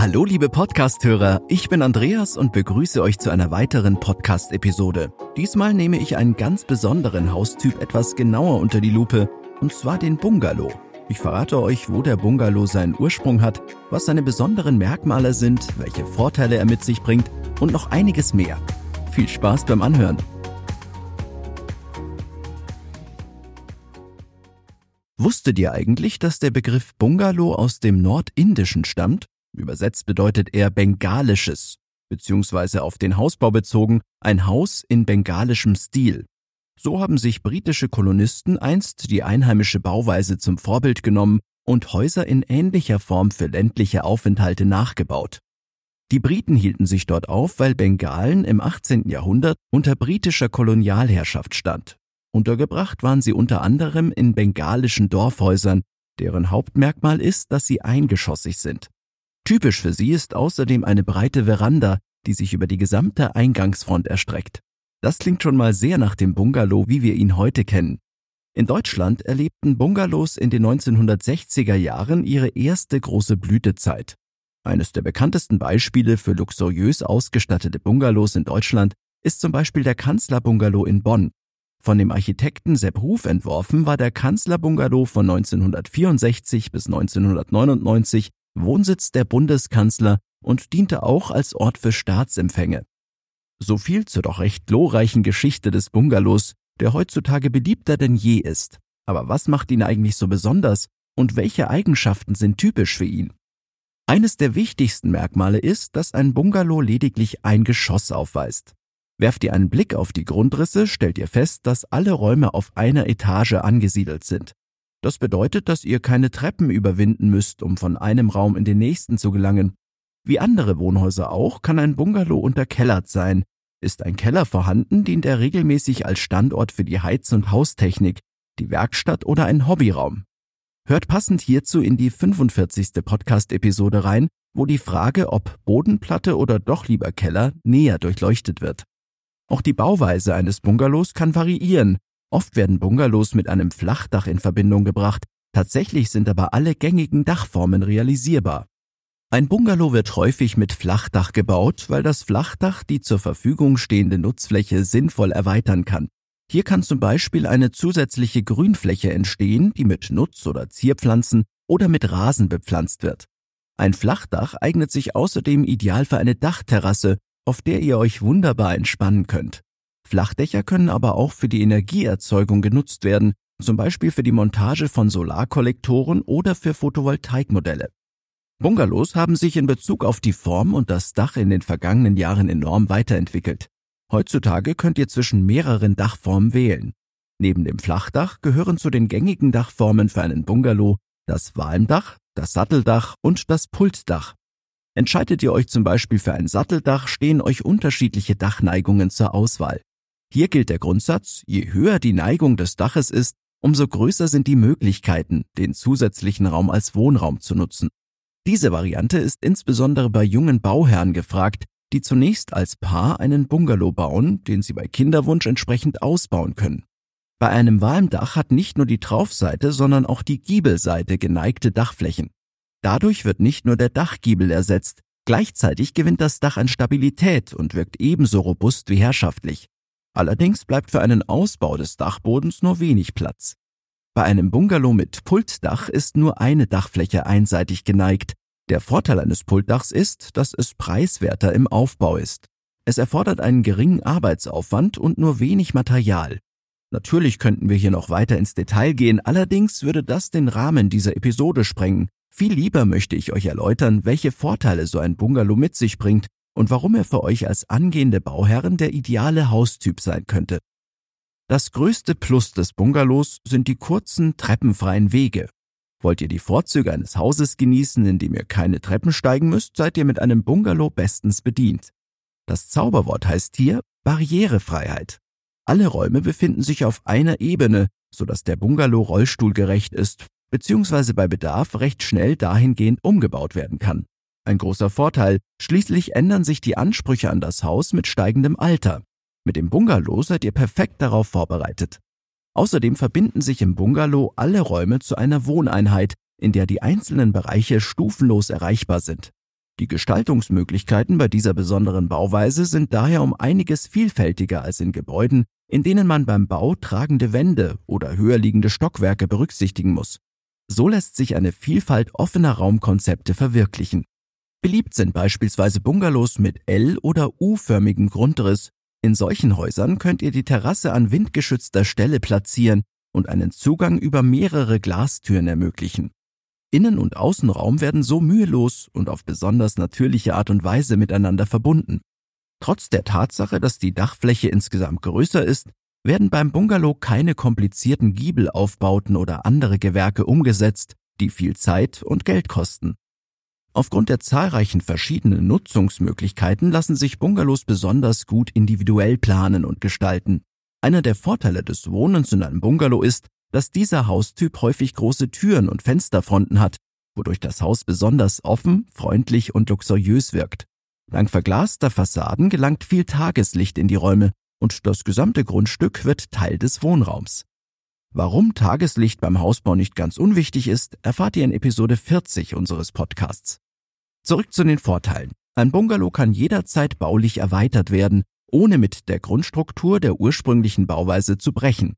Hallo liebe Podcast-Hörer, ich bin Andreas und begrüße euch zu einer weiteren Podcast-Episode. Diesmal nehme ich einen ganz besonderen Haustyp etwas genauer unter die Lupe, und zwar den Bungalow. Ich verrate euch, wo der Bungalow seinen Ursprung hat, was seine besonderen Merkmale sind, welche Vorteile er mit sich bringt und noch einiges mehr. Viel Spaß beim Anhören. Wusstet ihr eigentlich, dass der Begriff Bungalow aus dem Nordindischen stammt? Übersetzt bedeutet er Bengalisches, beziehungsweise auf den Hausbau bezogen ein Haus in bengalischem Stil. So haben sich britische Kolonisten einst die einheimische Bauweise zum Vorbild genommen und Häuser in ähnlicher Form für ländliche Aufenthalte nachgebaut. Die Briten hielten sich dort auf, weil Bengalen im 18. Jahrhundert unter britischer Kolonialherrschaft stand. Untergebracht waren sie unter anderem in bengalischen Dorfhäusern, deren Hauptmerkmal ist, dass sie eingeschossig sind. Typisch für sie ist außerdem eine breite Veranda, die sich über die gesamte Eingangsfront erstreckt. Das klingt schon mal sehr nach dem Bungalow, wie wir ihn heute kennen. In Deutschland erlebten Bungalows in den 1960er Jahren ihre erste große Blütezeit. Eines der bekanntesten Beispiele für luxuriös ausgestattete Bungalows in Deutschland ist zum Beispiel der Kanzlerbungalow in Bonn. Von dem Architekten Sepp Ruf entworfen war der Kanzlerbungalow von 1964 bis 1999 Wohnsitz der Bundeskanzler und diente auch als Ort für Staatsempfänge. So viel zur doch recht glorreichen Geschichte des Bungalows, der heutzutage beliebter denn je ist. Aber was macht ihn eigentlich so besonders und welche Eigenschaften sind typisch für ihn? Eines der wichtigsten Merkmale ist, dass ein Bungalow lediglich ein Geschoss aufweist. Werft ihr einen Blick auf die Grundrisse, stellt ihr fest, dass alle Räume auf einer Etage angesiedelt sind. Das bedeutet, dass ihr keine Treppen überwinden müsst, um von einem Raum in den nächsten zu gelangen. Wie andere Wohnhäuser auch, kann ein Bungalow unterkellert sein. Ist ein Keller vorhanden, dient er regelmäßig als Standort für die Heiz- und Haustechnik, die Werkstatt oder ein Hobbyraum. Hört passend hierzu in die 45. Podcast-Episode rein, wo die Frage, ob Bodenplatte oder doch lieber Keller, näher durchleuchtet wird. Auch die Bauweise eines Bungalows kann variieren, Oft werden Bungalows mit einem Flachdach in Verbindung gebracht, tatsächlich sind aber alle gängigen Dachformen realisierbar. Ein Bungalow wird häufig mit Flachdach gebaut, weil das Flachdach die zur Verfügung stehende Nutzfläche sinnvoll erweitern kann. Hier kann zum Beispiel eine zusätzliche Grünfläche entstehen, die mit Nutz- oder Zierpflanzen oder mit Rasen bepflanzt wird. Ein Flachdach eignet sich außerdem ideal für eine Dachterrasse, auf der ihr euch wunderbar entspannen könnt. Flachdächer können aber auch für die Energieerzeugung genutzt werden, zum Beispiel für die Montage von Solarkollektoren oder für Photovoltaikmodelle. Bungalows haben sich in Bezug auf die Form und das Dach in den vergangenen Jahren enorm weiterentwickelt. Heutzutage könnt ihr zwischen mehreren Dachformen wählen. Neben dem Flachdach gehören zu den gängigen Dachformen für einen Bungalow das Walmdach, das Satteldach und das Pultdach. Entscheidet ihr euch zum Beispiel für ein Satteldach, stehen euch unterschiedliche Dachneigungen zur Auswahl. Hier gilt der Grundsatz, je höher die Neigung des Daches ist, umso größer sind die Möglichkeiten, den zusätzlichen Raum als Wohnraum zu nutzen. Diese Variante ist insbesondere bei jungen Bauherren gefragt, die zunächst als Paar einen Bungalow bauen, den sie bei Kinderwunsch entsprechend ausbauen können. Bei einem Walmdach hat nicht nur die Traufseite, sondern auch die Giebelseite geneigte Dachflächen. Dadurch wird nicht nur der Dachgiebel ersetzt, gleichzeitig gewinnt das Dach an Stabilität und wirkt ebenso robust wie herrschaftlich. Allerdings bleibt für einen Ausbau des Dachbodens nur wenig Platz. Bei einem Bungalow mit Pultdach ist nur eine Dachfläche einseitig geneigt. Der Vorteil eines Pultdachs ist, dass es preiswerter im Aufbau ist. Es erfordert einen geringen Arbeitsaufwand und nur wenig Material. Natürlich könnten wir hier noch weiter ins Detail gehen, allerdings würde das den Rahmen dieser Episode sprengen. Viel lieber möchte ich euch erläutern, welche Vorteile so ein Bungalow mit sich bringt und warum er für euch als angehende Bauherren der ideale Haustyp sein könnte. Das größte Plus des Bungalows sind die kurzen, treppenfreien Wege. Wollt ihr die Vorzüge eines Hauses genießen, in dem ihr keine Treppen steigen müsst, seid ihr mit einem Bungalow bestens bedient. Das Zauberwort heißt hier Barrierefreiheit. Alle Räume befinden sich auf einer Ebene, sodass der Bungalow rollstuhlgerecht ist, beziehungsweise bei Bedarf recht schnell dahingehend umgebaut werden kann. Ein großer Vorteil, schließlich ändern sich die Ansprüche an das Haus mit steigendem Alter. Mit dem Bungalow seid ihr perfekt darauf vorbereitet. Außerdem verbinden sich im Bungalow alle Räume zu einer Wohneinheit, in der die einzelnen Bereiche stufenlos erreichbar sind. Die Gestaltungsmöglichkeiten bei dieser besonderen Bauweise sind daher um einiges vielfältiger als in Gebäuden, in denen man beim Bau tragende Wände oder höher liegende Stockwerke berücksichtigen muss. So lässt sich eine Vielfalt offener Raumkonzepte verwirklichen. Beliebt sind beispielsweise Bungalows mit L- oder U-förmigem Grundriss. In solchen Häusern könnt ihr die Terrasse an windgeschützter Stelle platzieren und einen Zugang über mehrere Glastüren ermöglichen. Innen- und Außenraum werden so mühelos und auf besonders natürliche Art und Weise miteinander verbunden. Trotz der Tatsache, dass die Dachfläche insgesamt größer ist, werden beim Bungalow keine komplizierten Giebelaufbauten oder andere Gewerke umgesetzt, die viel Zeit und Geld kosten. Aufgrund der zahlreichen verschiedenen Nutzungsmöglichkeiten lassen sich Bungalows besonders gut individuell planen und gestalten. Einer der Vorteile des Wohnens in einem Bungalow ist, dass dieser Haustyp häufig große Türen und Fensterfronten hat, wodurch das Haus besonders offen, freundlich und luxuriös wirkt. Dank verglaster Fassaden gelangt viel Tageslicht in die Räume und das gesamte Grundstück wird Teil des Wohnraums. Warum Tageslicht beim Hausbau nicht ganz unwichtig ist, erfahrt ihr in Episode 40 unseres Podcasts. Zurück zu den Vorteilen. Ein Bungalow kann jederzeit baulich erweitert werden, ohne mit der Grundstruktur der ursprünglichen Bauweise zu brechen.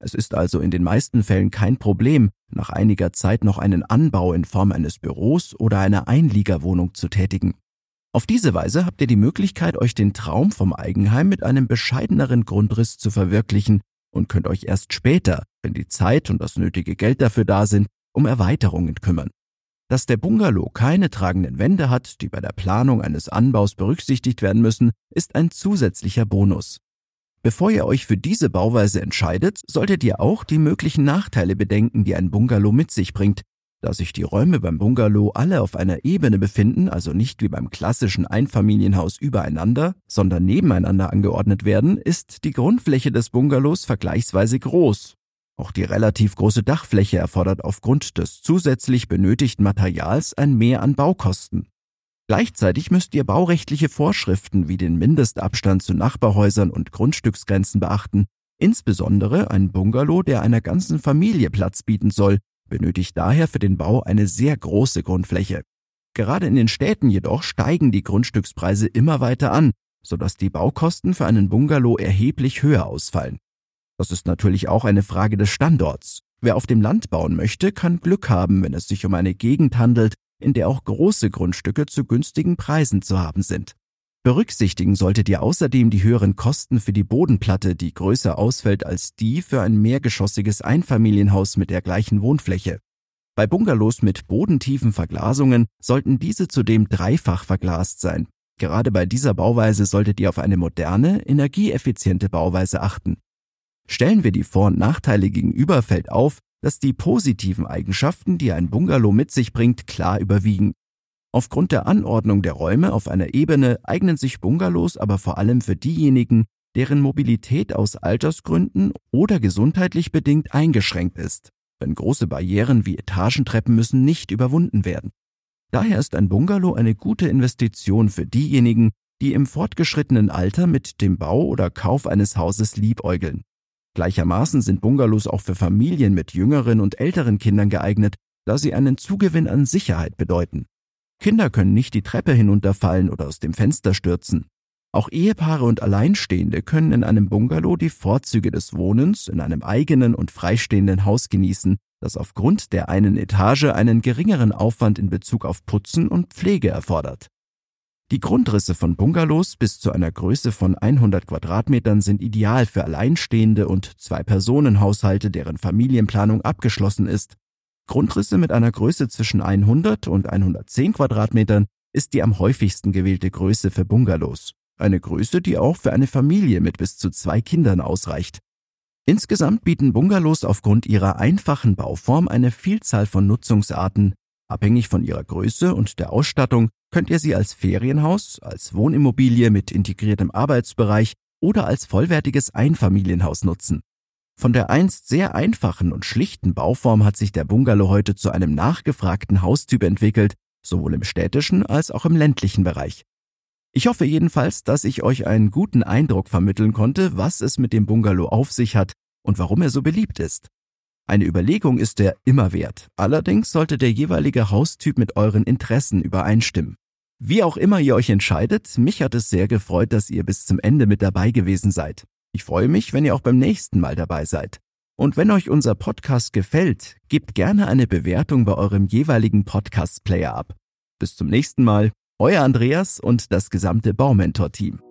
Es ist also in den meisten Fällen kein Problem, nach einiger Zeit noch einen Anbau in Form eines Büros oder einer Einliegerwohnung zu tätigen. Auf diese Weise habt ihr die Möglichkeit, euch den Traum vom Eigenheim mit einem bescheideneren Grundriss zu verwirklichen und könnt euch erst später, wenn die Zeit und das nötige Geld dafür da sind, um Erweiterungen kümmern. Dass der Bungalow keine tragenden Wände hat, die bei der Planung eines Anbaus berücksichtigt werden müssen, ist ein zusätzlicher Bonus. Bevor ihr euch für diese Bauweise entscheidet, solltet ihr auch die möglichen Nachteile bedenken, die ein Bungalow mit sich bringt. Da sich die Räume beim Bungalow alle auf einer Ebene befinden, also nicht wie beim klassischen Einfamilienhaus übereinander, sondern nebeneinander angeordnet werden, ist die Grundfläche des Bungalows vergleichsweise groß. Auch die relativ große Dachfläche erfordert aufgrund des zusätzlich benötigten Materials ein Mehr an Baukosten. Gleichzeitig müsst ihr baurechtliche Vorschriften wie den Mindestabstand zu Nachbarhäusern und Grundstücksgrenzen beachten. Insbesondere ein Bungalow, der einer ganzen Familie Platz bieten soll, benötigt daher für den Bau eine sehr große Grundfläche. Gerade in den Städten jedoch steigen die Grundstückspreise immer weiter an, sodass die Baukosten für einen Bungalow erheblich höher ausfallen. Das ist natürlich auch eine Frage des Standorts. Wer auf dem Land bauen möchte, kann Glück haben, wenn es sich um eine Gegend handelt, in der auch große Grundstücke zu günstigen Preisen zu haben sind. Berücksichtigen solltet ihr außerdem die höheren Kosten für die Bodenplatte, die größer ausfällt als die für ein mehrgeschossiges Einfamilienhaus mit der gleichen Wohnfläche. Bei Bungalows mit bodentiefen Verglasungen sollten diese zudem dreifach verglast sein. Gerade bei dieser Bauweise solltet ihr auf eine moderne, energieeffiziente Bauweise achten. Stellen wir die Vor- und Nachteile gegenüber, fällt auf, dass die positiven Eigenschaften, die ein Bungalow mit sich bringt, klar überwiegen. Aufgrund der Anordnung der Räume auf einer Ebene eignen sich Bungalows aber vor allem für diejenigen, deren Mobilität aus Altersgründen oder gesundheitlich bedingt eingeschränkt ist, denn große Barrieren wie Etagentreppen müssen nicht überwunden werden. Daher ist ein Bungalow eine gute Investition für diejenigen, die im fortgeschrittenen Alter mit dem Bau oder Kauf eines Hauses liebäugeln. Gleichermaßen sind Bungalows auch für Familien mit jüngeren und älteren Kindern geeignet, da sie einen Zugewinn an Sicherheit bedeuten. Kinder können nicht die Treppe hinunterfallen oder aus dem Fenster stürzen. Auch Ehepaare und Alleinstehende können in einem Bungalow die Vorzüge des Wohnens in einem eigenen und freistehenden Haus genießen, das aufgrund der einen Etage einen geringeren Aufwand in Bezug auf Putzen und Pflege erfordert. Die Grundrisse von Bungalows bis zu einer Größe von 100 Quadratmetern sind ideal für Alleinstehende und Zwei-Personen-Haushalte, deren Familienplanung abgeschlossen ist. Grundrisse mit einer Größe zwischen 100 und 110 Quadratmetern ist die am häufigsten gewählte Größe für Bungalows. Eine Größe, die auch für eine Familie mit bis zu zwei Kindern ausreicht. Insgesamt bieten Bungalows aufgrund ihrer einfachen Bauform eine Vielzahl von Nutzungsarten. Abhängig von ihrer Größe und der Ausstattung könnt ihr sie als Ferienhaus, als Wohnimmobilie mit integriertem Arbeitsbereich oder als vollwertiges Einfamilienhaus nutzen. Von der einst sehr einfachen und schlichten Bauform hat sich der Bungalow heute zu einem nachgefragten Haustyp entwickelt, sowohl im städtischen als auch im ländlichen Bereich. Ich hoffe jedenfalls, dass ich euch einen guten Eindruck vermitteln konnte, was es mit dem Bungalow auf sich hat und warum er so beliebt ist. Eine Überlegung ist er immer wert, allerdings sollte der jeweilige Haustyp mit euren Interessen übereinstimmen. Wie auch immer ihr euch entscheidet, mich hat es sehr gefreut, dass ihr bis zum Ende mit dabei gewesen seid. Ich freue mich, wenn ihr auch beim nächsten Mal dabei seid. Und wenn euch unser Podcast gefällt, gebt gerne eine Bewertung bei eurem jeweiligen Podcast-Player ab. Bis zum nächsten Mal, euer Andreas und das gesamte Baumentor-Team.